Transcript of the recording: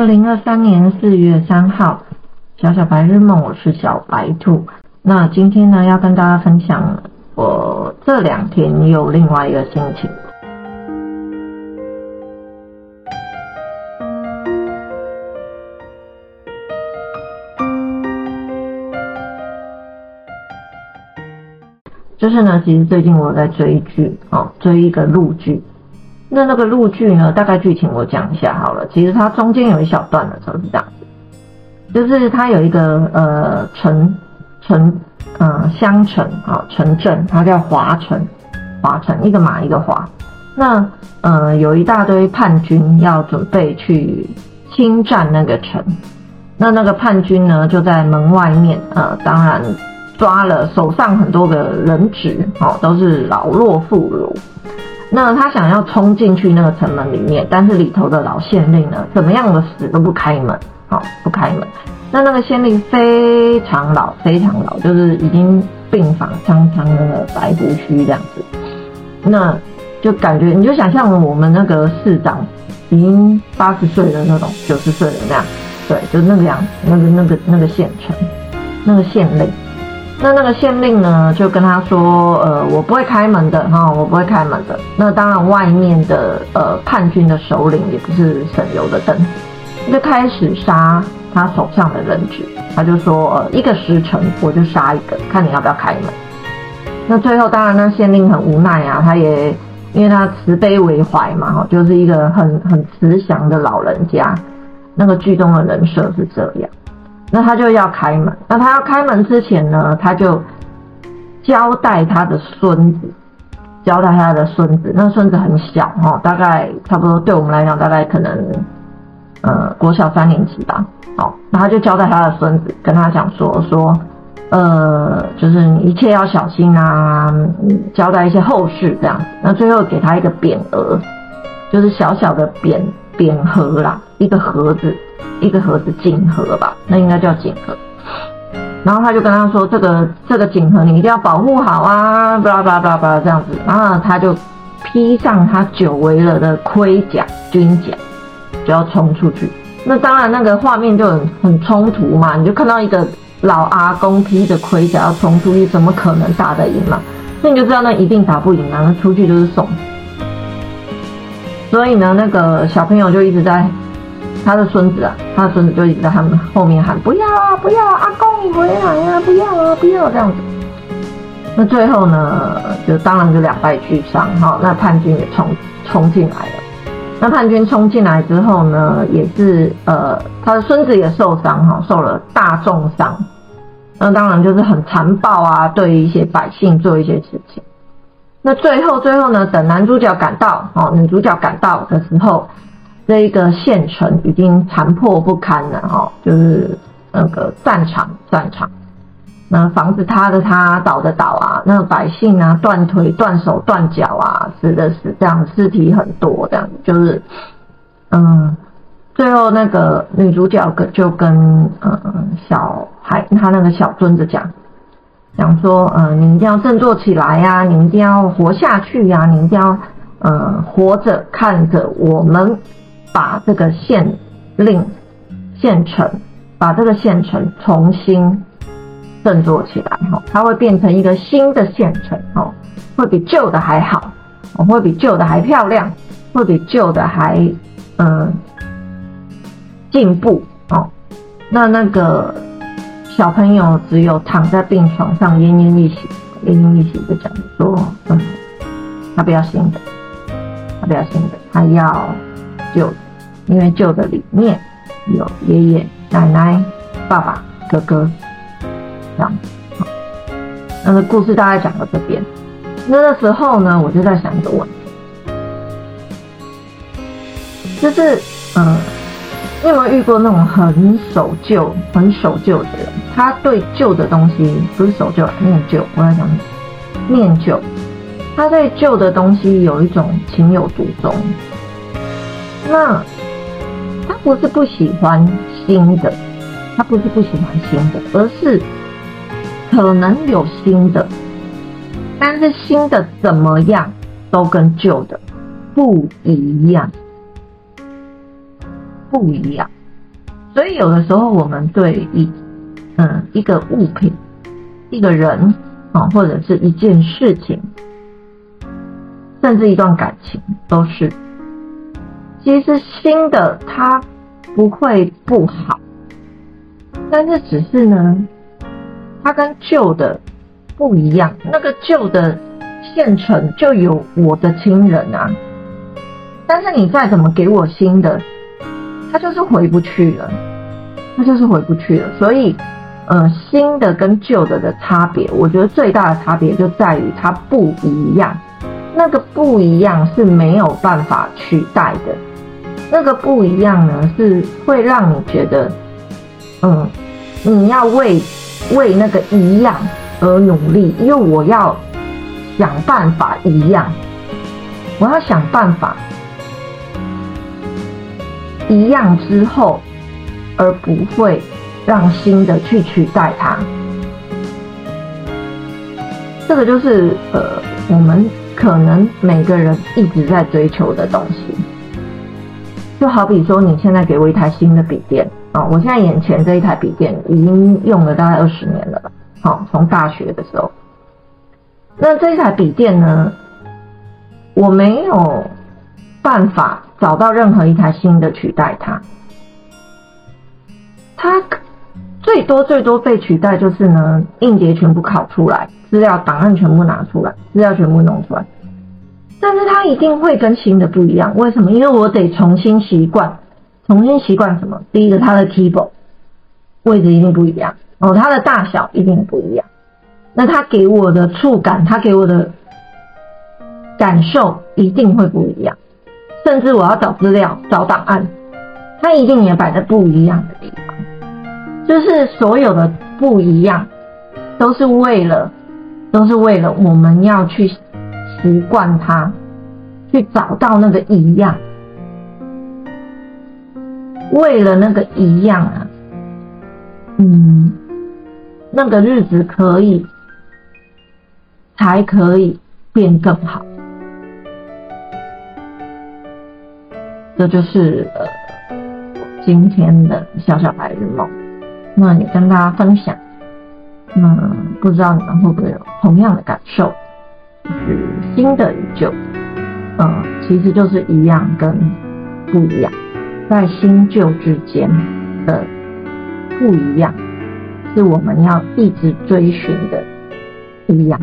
二零二三年四月三号，小小白日梦，我是小白兔。那今天呢，要跟大家分享我这两天有另外一个心情，就是呢，其实最近我在追剧哦，追一个陆剧。那那个陆剧呢，大概剧情我讲一下好了。其实它中间有一小段的时候是这样子，就是它有一个呃城城呃乡城啊城镇，它叫华城，华城一个马一个华。那呃有一大堆叛军要准备去侵占那个城，那那个叛军呢就在门外面呃，当然抓了手上很多个人质哦，都是老弱妇孺。那他想要冲进去那个城门里面，但是里头的老县令呢，怎么样的死都不开门，好，不开门。那那个县令非常老，非常老，就是已经鬓发苍苍的白胡须这样子。那就感觉你就想象我们那个市长已经八十岁的那种，九十岁的那样，对，就那个样子，那个那个那个县城，那个县令。那那个县令呢，就跟他说，呃，我不会开门的哈，我不会开门的。那当然，外面的呃叛军的首领也不是省油的灯，就开始杀他手上的人质。他就说，呃，一个时辰我就杀一个，看你要不要开门。那最后，当然那县令很无奈啊，他也因为他慈悲为怀嘛，哈，就是一个很很慈祥的老人家。那个剧中的人设是这样。那他就要开门，那他要开门之前呢，他就交代他的孙子，交代他的孙子。那孙子很小哈，大概差不多对我们来讲，大概可能呃国小三年级吧。好，那他就交代他的孙子，跟他讲说说，呃，就是你一切要小心啊，交代一些后事这样子。那最后给他一个匾额，就是小小的匾匾盒啦，一个盒子。一个盒子锦盒吧，那应该叫锦盒。然后他就跟他说：“这个这个锦盒你一定要保护好啊，巴拉巴拉巴拉巴拉这样子。”然后他就披上他久违了的盔甲军甲，就要冲出去。那当然那个画面就很很冲突嘛，你就看到一个老阿公披着盔甲要冲出去，怎么可能打得赢嘛？那你就知道那一定打不赢啊，那出去就是送。所以呢，那个小朋友就一直在。他的孙子啊，他的孙子就一直在他们后面喊：“不要啊，不要啊，阿公你回来呀，不要啊，不要这样子。”那最后呢，就当然就两败俱伤哈。那叛军也冲冲进来了。那叛军冲进来之后呢，也是呃，他的孙子也受伤哈，受了大重伤。那当然就是很残暴啊，对一些百姓做一些事情。那最后最后呢，等男主角赶到哦，女主角赶到的时候。这一个县城已经残破不堪了哈，就是那个战场，战场，那房子塌的塌，倒的倒啊，那百姓啊断腿断手断脚啊，死的死，这样尸体很多，这样就是，嗯，最后那个女主角跟就跟嗯小孩他那个小孙子讲，讲说，嗯，你一定要振作起来呀，你一定要活下去呀，你一定要嗯活着看着我们。把这个县令、县城，把这个县城重新振作起来，哈，它会变成一个新的县城，哦，会比旧的还好，哦会比旧的还漂亮，会比旧的还嗯进步，哦，那那个小朋友只有躺在病床上奄奄一息，奄奄一息的讲说，嗯，他不要新的，他不要新的，他要。旧，因为旧的里面有爷爷奶奶、爸爸、哥哥，这样子。那个故事大概讲到这边。那个时候呢，我就在想一个问题，就是，嗯，你有没有遇过那种很守旧、很守旧的人？他对旧的东西不是守旧，念旧。我在讲念旧，他对旧的东西有一种情有独钟。那他不是不喜欢新的，他不是不喜欢新的，而是可能有新的，但是新的怎么样都跟旧的不一样，不一样。所以有的时候我们对一嗯一个物品、一个人啊，或者是一件事情，甚至一段感情，都是其实新的它不会不好，但是只是呢，它跟旧的不一样。那个旧的现成就有我的亲人啊，但是你再怎么给我新的。他就是回不去了，他就是回不去了。所以，呃，新的跟旧的的差别，我觉得最大的差别就在于它不一样。那个不一样是没有办法取代的。那个不一样呢，是会让你觉得，嗯，你要为为那个一样而努力，因为我要想办法一样，我要想办法。一样之后，而不会让新的去取代它。这个就是呃，我们可能每个人一直在追求的东西。就好比说，你现在给我一台新的笔电啊，我现在眼前这一台笔电已经用了大概二十年了，好，从大学的时候。那这一台笔电呢，我没有办法。找到任何一台新的取代它，它最多最多被取代就是呢，硬碟全部拷出来，资料档案全部拿出来，资料全部弄出来。但是它一定会跟新的不一样，为什么？因为我得重新习惯，重新习惯什么？第一个，它的 keyboard 位置一定不一样哦，它的大小一定不一样。那它给我的触感，它给我的感受一定会不一样。甚至我要找资料、找档案，它一定也摆在不一样的地方。就是所有的不一样，都是为了，都是为了我们要去习惯它，去找到那个一样。为了那个一样啊，嗯，那个日子可以，才可以变更好。这就是呃今天的小小白日梦，那你跟大家分享。那不知道你们会不会有同样的感受？就是新的与旧，呃，其实就是一样跟不一样，在新旧之间的不一样，是我们要一直追寻的不一样。